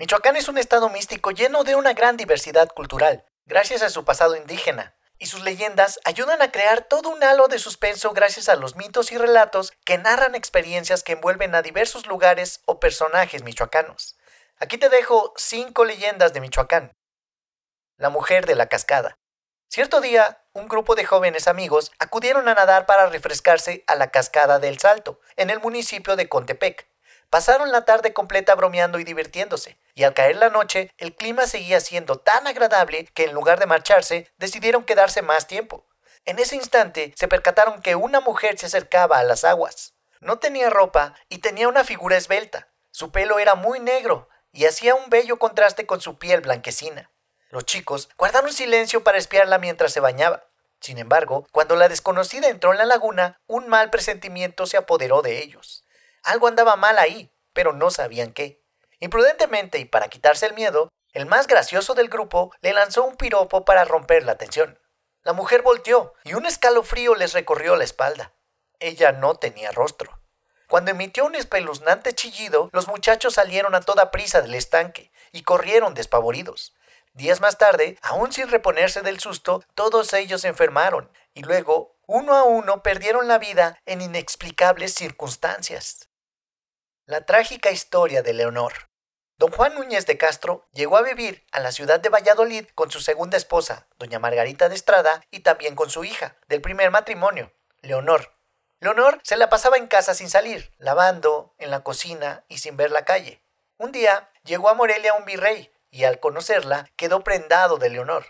Michoacán es un estado místico lleno de una gran diversidad cultural, gracias a su pasado indígena, y sus leyendas ayudan a crear todo un halo de suspenso gracias a los mitos y relatos que narran experiencias que envuelven a diversos lugares o personajes michoacanos. Aquí te dejo cinco leyendas de Michoacán. La mujer de la cascada. Cierto día, un grupo de jóvenes amigos acudieron a nadar para refrescarse a la cascada del Salto, en el municipio de Contepec. Pasaron la tarde completa bromeando y divirtiéndose, y al caer la noche el clima seguía siendo tan agradable que en lugar de marcharse decidieron quedarse más tiempo. En ese instante se percataron que una mujer se acercaba a las aguas. No tenía ropa y tenía una figura esbelta. Su pelo era muy negro y hacía un bello contraste con su piel blanquecina. Los chicos guardaron silencio para espiarla mientras se bañaba. Sin embargo, cuando la desconocida entró en la laguna, un mal presentimiento se apoderó de ellos. Algo andaba mal ahí, pero no sabían qué. Imprudentemente y para quitarse el miedo, el más gracioso del grupo le lanzó un piropo para romper la tensión. La mujer volteó y un escalofrío les recorrió la espalda. Ella no tenía rostro. Cuando emitió un espeluznante chillido, los muchachos salieron a toda prisa del estanque y corrieron despavoridos. Días más tarde, aún sin reponerse del susto, todos ellos se enfermaron y luego, uno a uno, perdieron la vida en inexplicables circunstancias. La trágica historia de Leonor. Don Juan Núñez de Castro llegó a vivir a la ciudad de Valladolid con su segunda esposa, doña Margarita de Estrada, y también con su hija, del primer matrimonio, Leonor. Leonor se la pasaba en casa sin salir, lavando, en la cocina y sin ver la calle. Un día llegó a Morelia un virrey, y al conocerla quedó prendado de Leonor.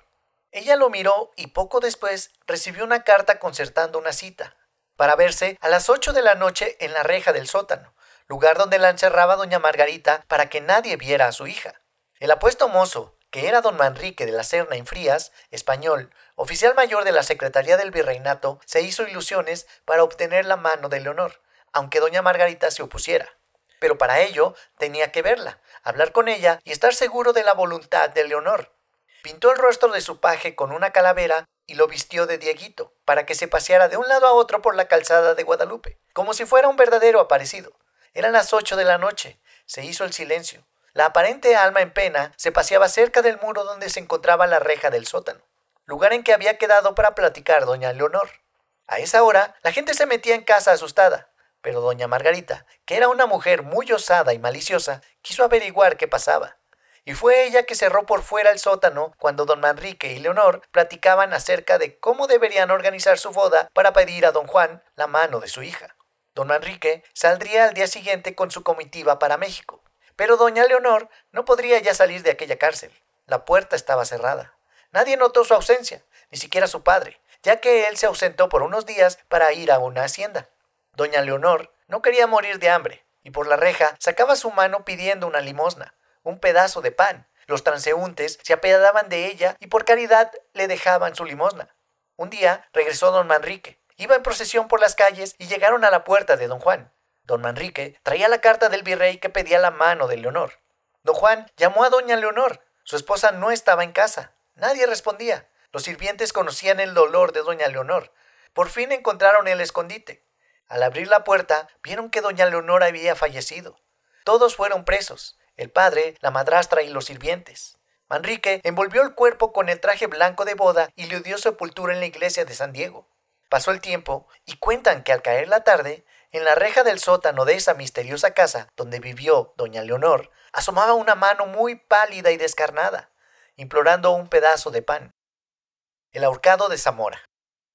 Ella lo miró y poco después recibió una carta concertando una cita, para verse a las ocho de la noche en la reja del sótano, lugar donde la encerraba doña Margarita para que nadie viera a su hija. El apuesto mozo, que era don Manrique de la Serna en Frías, español, oficial mayor de la Secretaría del Virreinato, se hizo ilusiones para obtener la mano de Leonor, aunque doña Margarita se opusiera. Pero para ello tenía que verla, hablar con ella y estar seguro de la voluntad de Leonor. Pintó el rostro de su paje con una calavera y lo vistió de Dieguito, para que se paseara de un lado a otro por la calzada de Guadalupe, como si fuera un verdadero aparecido. Eran las ocho de la noche. Se hizo el silencio. La aparente alma en pena se paseaba cerca del muro donde se encontraba la reja del sótano, lugar en que había quedado para platicar doña Leonor. A esa hora, la gente se metía en casa asustada, pero doña Margarita, que era una mujer muy osada y maliciosa, quiso averiguar qué pasaba. Y fue ella que cerró por fuera el sótano cuando don Manrique y Leonor platicaban acerca de cómo deberían organizar su boda para pedir a don Juan la mano de su hija. Don Manrique saldría al día siguiente con su comitiva para México. Pero doña Leonor no podría ya salir de aquella cárcel. La puerta estaba cerrada. Nadie notó su ausencia, ni siquiera su padre, ya que él se ausentó por unos días para ir a una hacienda. Doña Leonor no quería morir de hambre, y por la reja sacaba su mano pidiendo una limosna, un pedazo de pan. Los transeúntes se apiadaban de ella y por caridad le dejaban su limosna. Un día regresó don Manrique, Iba en procesión por las calles y llegaron a la puerta de don Juan. Don Manrique traía la carta del virrey que pedía la mano de Leonor. Don Juan llamó a doña Leonor. Su esposa no estaba en casa. Nadie respondía. Los sirvientes conocían el dolor de doña Leonor. Por fin encontraron el escondite. Al abrir la puerta, vieron que doña Leonor había fallecido. Todos fueron presos, el padre, la madrastra y los sirvientes. Manrique envolvió el cuerpo con el traje blanco de boda y le dio sepultura en la iglesia de San Diego. Pasó el tiempo y cuentan que al caer la tarde, en la reja del sótano de esa misteriosa casa donde vivió doña Leonor, asomaba una mano muy pálida y descarnada, implorando un pedazo de pan. El ahorcado de Zamora.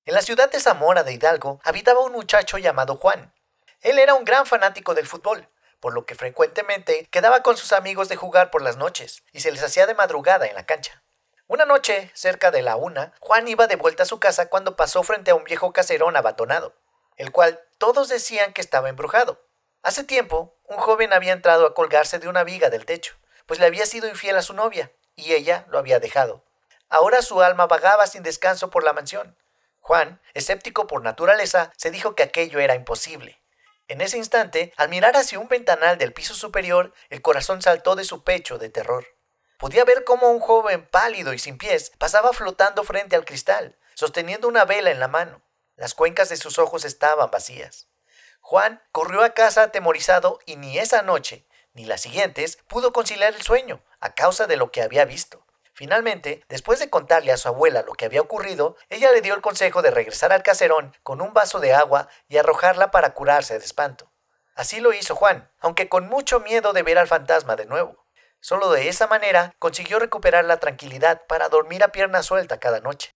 En la ciudad de Zamora de Hidalgo habitaba un muchacho llamado Juan. Él era un gran fanático del fútbol, por lo que frecuentemente quedaba con sus amigos de jugar por las noches y se les hacía de madrugada en la cancha. Una noche, cerca de la una, Juan iba de vuelta a su casa cuando pasó frente a un viejo caserón abatonado, el cual todos decían que estaba embrujado. Hace tiempo, un joven había entrado a colgarse de una viga del techo, pues le había sido infiel a su novia, y ella lo había dejado. Ahora su alma vagaba sin descanso por la mansión. Juan, escéptico por naturaleza, se dijo que aquello era imposible. En ese instante, al mirar hacia un ventanal del piso superior, el corazón saltó de su pecho de terror. Podía ver cómo un joven pálido y sin pies pasaba flotando frente al cristal, sosteniendo una vela en la mano. Las cuencas de sus ojos estaban vacías. Juan corrió a casa atemorizado y ni esa noche ni las siguientes pudo conciliar el sueño a causa de lo que había visto. Finalmente, después de contarle a su abuela lo que había ocurrido, ella le dio el consejo de regresar al caserón con un vaso de agua y arrojarla para curarse de espanto. Así lo hizo Juan, aunque con mucho miedo de ver al fantasma de nuevo. Solo de esa manera consiguió recuperar la tranquilidad para dormir a pierna suelta cada noche.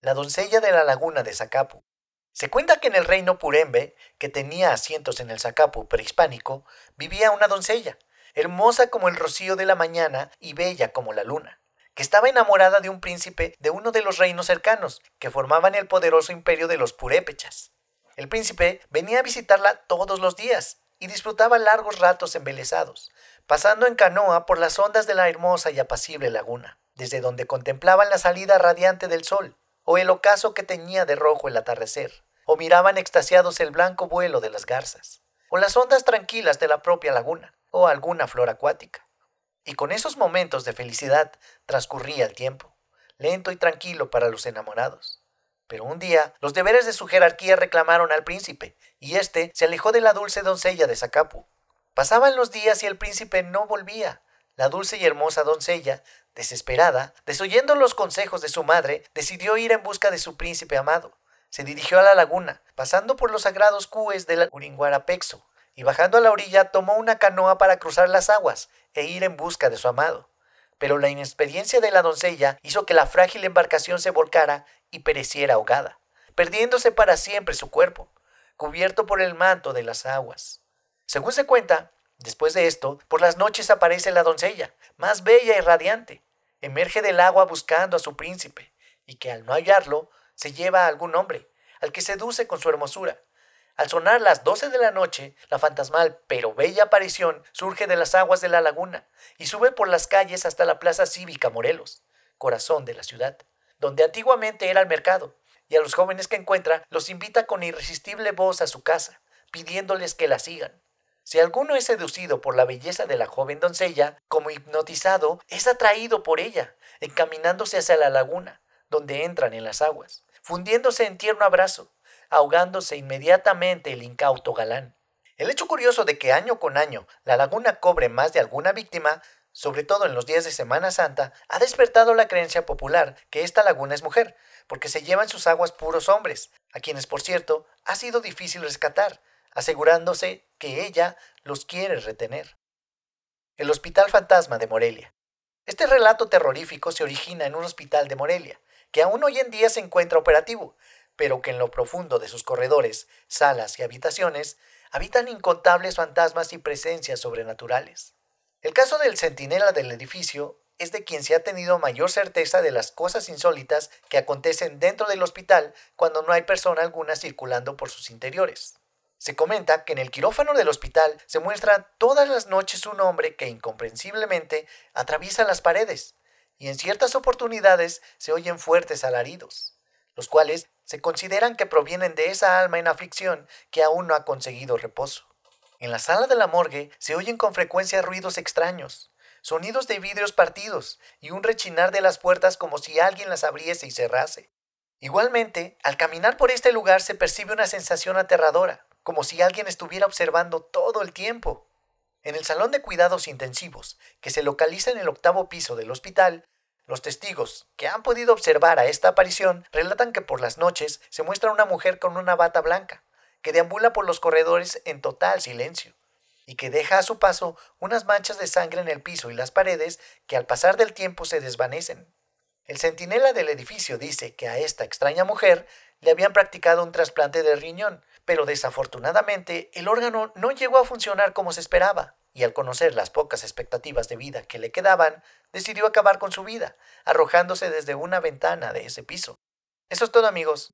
La doncella de la laguna de Zacapu. Se cuenta que en el reino Purembe, que tenía asientos en el Zacapu prehispánico, vivía una doncella, hermosa como el rocío de la mañana y bella como la luna, que estaba enamorada de un príncipe de uno de los reinos cercanos, que formaban el poderoso imperio de los purépechas. El príncipe venía a visitarla todos los días y disfrutaba largos ratos embelesados, pasando en canoa por las ondas de la hermosa y apacible laguna, desde donde contemplaban la salida radiante del sol, o el ocaso que teñía de rojo el atardecer, o miraban extasiados el blanco vuelo de las garzas, o las ondas tranquilas de la propia laguna, o alguna flor acuática. Y con esos momentos de felicidad transcurría el tiempo, lento y tranquilo para los enamorados. Pero un día los deberes de su jerarquía reclamaron al príncipe, y éste se alejó de la dulce doncella de Zacapu. Pasaban los días y el príncipe no volvía. La dulce y hermosa doncella, desesperada, desoyendo los consejos de su madre, decidió ir en busca de su príncipe amado. Se dirigió a la laguna, pasando por los sagrados cues del Uringuarapexo, y bajando a la orilla tomó una canoa para cruzar las aguas e ir en busca de su amado. Pero la inexperiencia de la doncella hizo que la frágil embarcación se volcara y pereciera ahogada, perdiéndose para siempre su cuerpo, cubierto por el manto de las aguas. Según se cuenta, después de esto, por las noches aparece la doncella, más bella y radiante, emerge del agua buscando a su príncipe, y que al no hallarlo, se lleva a algún hombre, al que seduce con su hermosura. Al sonar las doce de la noche, la fantasmal pero bella aparición surge de las aguas de la laguna y sube por las calles hasta la Plaza Cívica Morelos, corazón de la ciudad donde antiguamente era el mercado, y a los jóvenes que encuentra los invita con irresistible voz a su casa, pidiéndoles que la sigan. Si alguno es seducido por la belleza de la joven doncella, como hipnotizado, es atraído por ella, encaminándose hacia la laguna, donde entran en las aguas, fundiéndose en tierno abrazo, ahogándose inmediatamente el incauto galán. El hecho curioso de que año con año la laguna cobre más de alguna víctima sobre todo en los días de Semana Santa, ha despertado la creencia popular que esta laguna es mujer, porque se llevan sus aguas puros hombres, a quienes, por cierto, ha sido difícil rescatar, asegurándose que ella los quiere retener. El Hospital Fantasma de Morelia. Este relato terrorífico se origina en un hospital de Morelia, que aún hoy en día se encuentra operativo, pero que en lo profundo de sus corredores, salas y habitaciones habitan incontables fantasmas y presencias sobrenaturales. El caso del centinela del edificio es de quien se ha tenido mayor certeza de las cosas insólitas que acontecen dentro del hospital cuando no hay persona alguna circulando por sus interiores. Se comenta que en el quirófano del hospital se muestra todas las noches un hombre que incomprensiblemente atraviesa las paredes y en ciertas oportunidades se oyen fuertes alaridos, los cuales se consideran que provienen de esa alma en aflicción que aún no ha conseguido reposo. En la sala de la morgue se oyen con frecuencia ruidos extraños, sonidos de vidrios partidos y un rechinar de las puertas como si alguien las abriese y cerrase. Igualmente, al caminar por este lugar se percibe una sensación aterradora, como si alguien estuviera observando todo el tiempo. En el salón de cuidados intensivos, que se localiza en el octavo piso del hospital, los testigos que han podido observar a esta aparición relatan que por las noches se muestra una mujer con una bata blanca, que deambula por los corredores en total silencio y que deja a su paso unas manchas de sangre en el piso y las paredes que al pasar del tiempo se desvanecen. El centinela del edificio dice que a esta extraña mujer le habían practicado un trasplante de riñón, pero desafortunadamente el órgano no llegó a funcionar como se esperaba, y al conocer las pocas expectativas de vida que le quedaban, decidió acabar con su vida, arrojándose desde una ventana de ese piso. Eso es todo amigos.